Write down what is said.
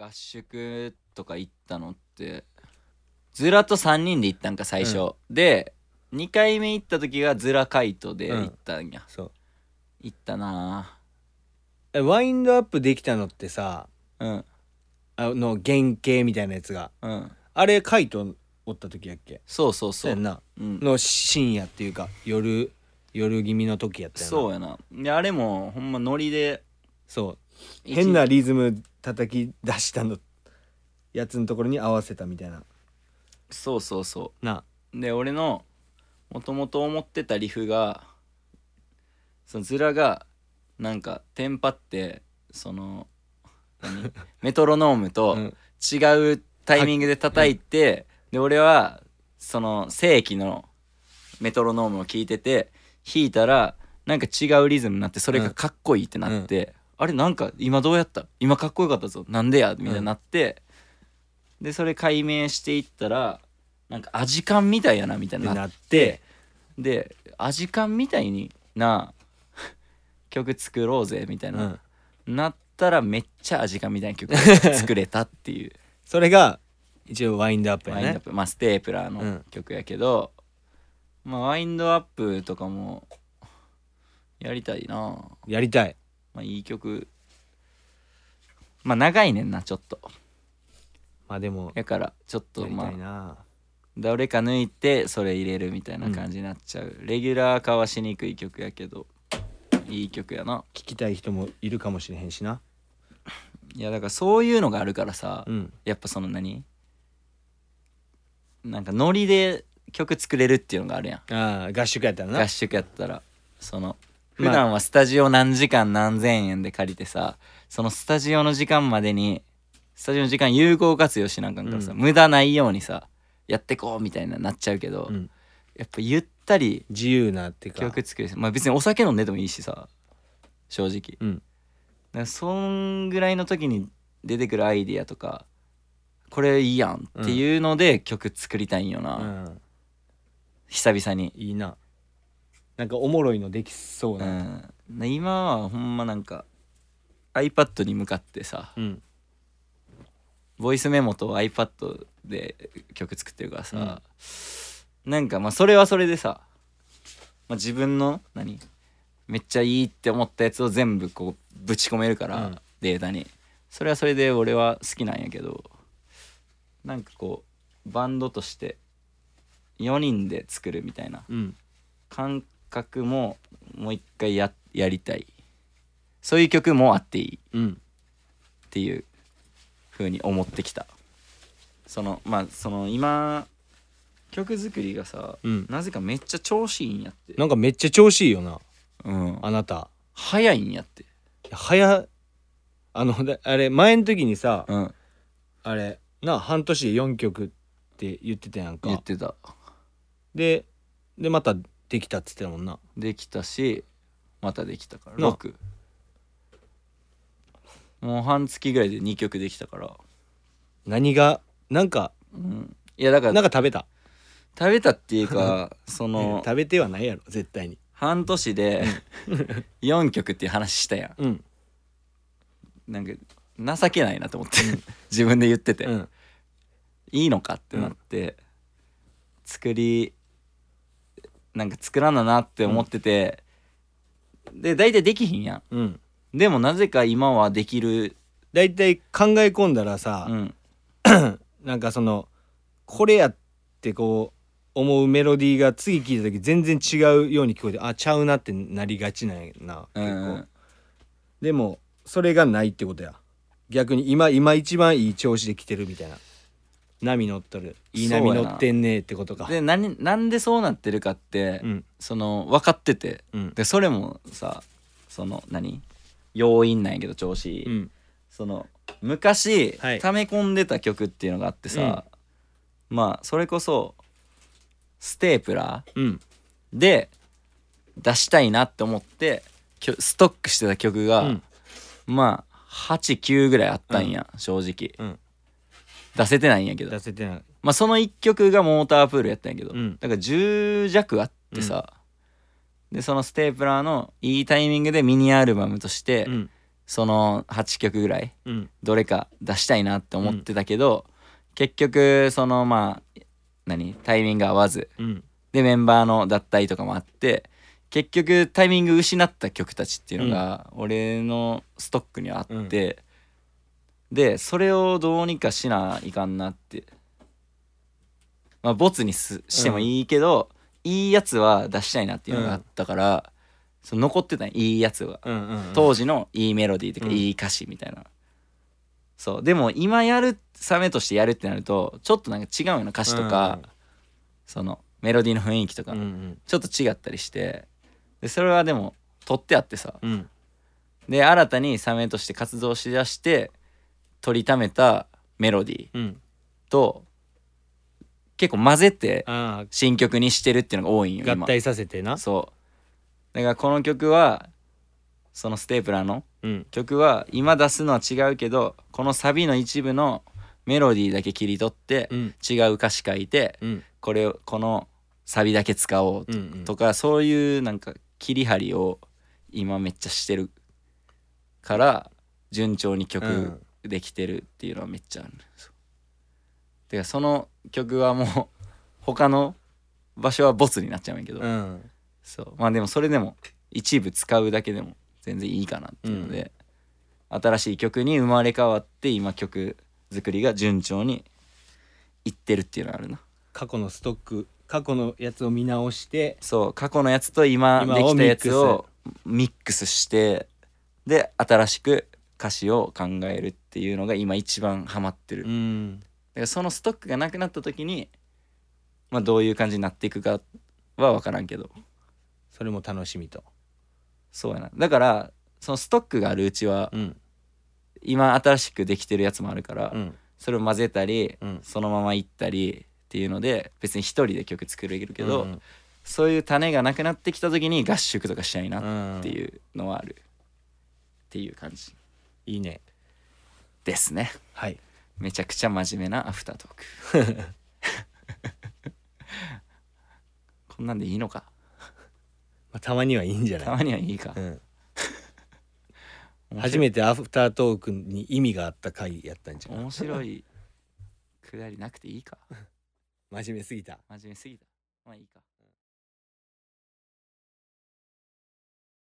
合宿とか行ったのってズラと3人で行ったんか最初、で2回目行った時がズラカイトで行ったんや、そう。行ったな。えワインドアップできたのってさうん。あの原型みたいなやつが。うん。あれカイトおった時やっけ？そうそうそう。そうやんな。うん、の深夜っていうか夜夜気味の時やったよな。そうやな。であれもほんまノリでそう。一変なリズム叩き出したのやつのところに合わせたみたいな。そうそうそな。うで俺のもともと思ってたリフがそのズラがなんかテンパってその何？メトロノームとうん。違うタイミングで叩いて、で俺はその正規のメトロノームを聞いてて弾いたらなんか違うリズムになってそれがかっこいいってなって、あれなんか今どうやった？今かっこよかったぞ。なんでや？みたいになって、でそれ解明していったらなんかアジカンみたいやなみたいになっってなって。でアジカンみたいにな 曲作ろうぜみたいな、なったらめっちゃアジカンみたいな曲 作れたっていう。それが一応ワインドアップやね。ワインドアップまあステープラーのうん。曲やけど、まあワインドアップとかもやりたいな。やりたいまあいい曲。まあ長いねんなちょっと。まあでもやからちょっとまあたいな。どれか抜いてそれ入れるみたいな感じになっちゃう、レギュラー化はしにくい曲やけどいい曲やな。聞きたい人もいるかもしれへんしな。いやだからそういうのがあるからさ、うん。やっぱその何？なんかノリで曲作れるっていうのがあるやん。ああ合宿やったらな。合宿やったらその普まあ。段はスタジオ何時間何千円で借りてさそのスタジオの時間までにスタジオの時間有効活用しなあかんからさ、うん。無駄ないようにさやってこうみたいななっちゃうけど、うん。やっぱゆったり自由なっていうか。曲作るまあ別にお酒飲んでてもいいしさ正直。うん。だからそんぐらいの時に出てくるアイディアとかこれいいやんっていうので曲作りたいんよな、うん。久々に。いいななんかおもろいのできそううな、ん、今はほんまなんか iPad に向かってさうん。ボイスメモと iPad で曲作ってるからさ、なんかまあそれはそれでさ、まあ、自分の何めっちゃいいって思ったやつを全部こうぶち込めるから、うん。データに。それはそれで俺は好きなんやけどなんかこうバンドとして4人で作るみたいなうん。感覚ももう一回ややりたい。そういう曲もあっていい。うん。っていう風に思ってきた。そのまあその今曲作りがさ、うん。なぜかめっちゃ調子いいんやって。なんかめっちゃ調子いいよな。うん。あなた。早いんやって。早あのだあれ前の時にさうん。あれな半年で4曲って言ってたやんか。言ってた。ででまたできたっつってたもんな。できたしまたできたから。な6もう半月ぐらいで2曲できたから、何がなんかうん、いやだからなんか食べた？食べたっていうか その食べてはないやろ絶対に。半年で4曲っていう話したやん。うん。なんか情けないなと思って。自分で言ってて、うん。いいのかってなって、作りなんか作らななって思ってて、で大体できひんやうん。んでもなぜか今はできる。だいたい考え込んだらさ、うん。なんかそのこれやってこう思うメロディーが次聴いた時全然違うように聞こえてあちゃうなってなりがちなんやなう結構、んでもそれがないってことや。逆に今今一番いい調子で来てるみたいな波乗っとる。いい波乗ってんねってことか。で何なんでそうなってるかって、うん。その分かってて。うん。でそれもさその何？要因なんやけど調子。いい、うん。その昔、はい。溜め込んでた曲っていうのがあってさ、まあそれこそステープラーうん。で出したいなって思ってきょストックしてた曲が、うん。まあ89ぐらいあったんや、正直、うん出せてないんやけど。出せてない。まあその1曲がモータープールやったんやけど、うん。だから10弱あってさ、でそのステープラーのいいタイミングでミニアルバムとして、うん。その8曲ぐらいうん。どれか出したいなって思ってたけど、結局そのまあ何タイミング合わずうん。でメンバーの脱退とかもあって結局タイミング失った曲たちっていうのが俺のストックにはあって、でそれをどうにかしないかんなって。まあボツにすしてもいいけど、いいやつは出したいなっていうのがあったから、その残ってたんいいやつは、うんうんうん。当時のいいメロディーとかうん。いい歌詞みたいな、そう。でも今やるサメとしてやるってなるとちょっとなんか違うような歌詞とか、そのメロディーの雰囲気とか、うんうん。ちょっと違ったりしてでそれはでも取ってあってさ。うん。で新たにサメとして活動しだして取りためたメロディーうん。と結構混ぜてあ新曲にしてるっていうのが多いんよ今。あ合体させてな。そう。だからこの曲はそのステープラーのうん。曲は今出すのは違うけどこのサビの一部のメロディーだけ切り取ってうん。違う歌詞書いてうん。これをこのサビだけ使おうとうんうん。とかそういうなんか切り張りを今めっちゃしてるから順調に曲できてるっていうのはめっちゃある、てかその曲はもう他の場所はボツになっちゃうんやけど、うん。そう。まあでもそれでも一部使うだけでも全然いいかなっていうので、新しい曲に生まれ変わって今曲作りが順調にいってるっていうのがあるな。過去のストック過去のやつを見直して。そう。過去のやつと今今できたやつををミックスして。で新しく歌詞を考えるっていうのが今一番ハマってる、うだんからそのストックがなくなった時にまあどういう感じになっていくかは分からんけど。それも楽しみと。そうやな。だからそのストックがあるうちはうん。今新しくできてるやつもあるから、うん。それを混ぜたり、うん。そのままいったりっていうので別に一人で曲作れるけど、うんそういう種がなくなってきた時に合宿とかしたいなうんっていうのはある。っていう感じいいね。ですね。はい。めちゃくちゃ真面目なアフタートーク。こんなんでいいのか？まあたまにはいいんじゃない？たまにはいいか。うん。初めてアフタートークに意味があった回やったんじゃん。面白いくだりなくていいか。真面目すぎた。真面目すぎた。まあいいか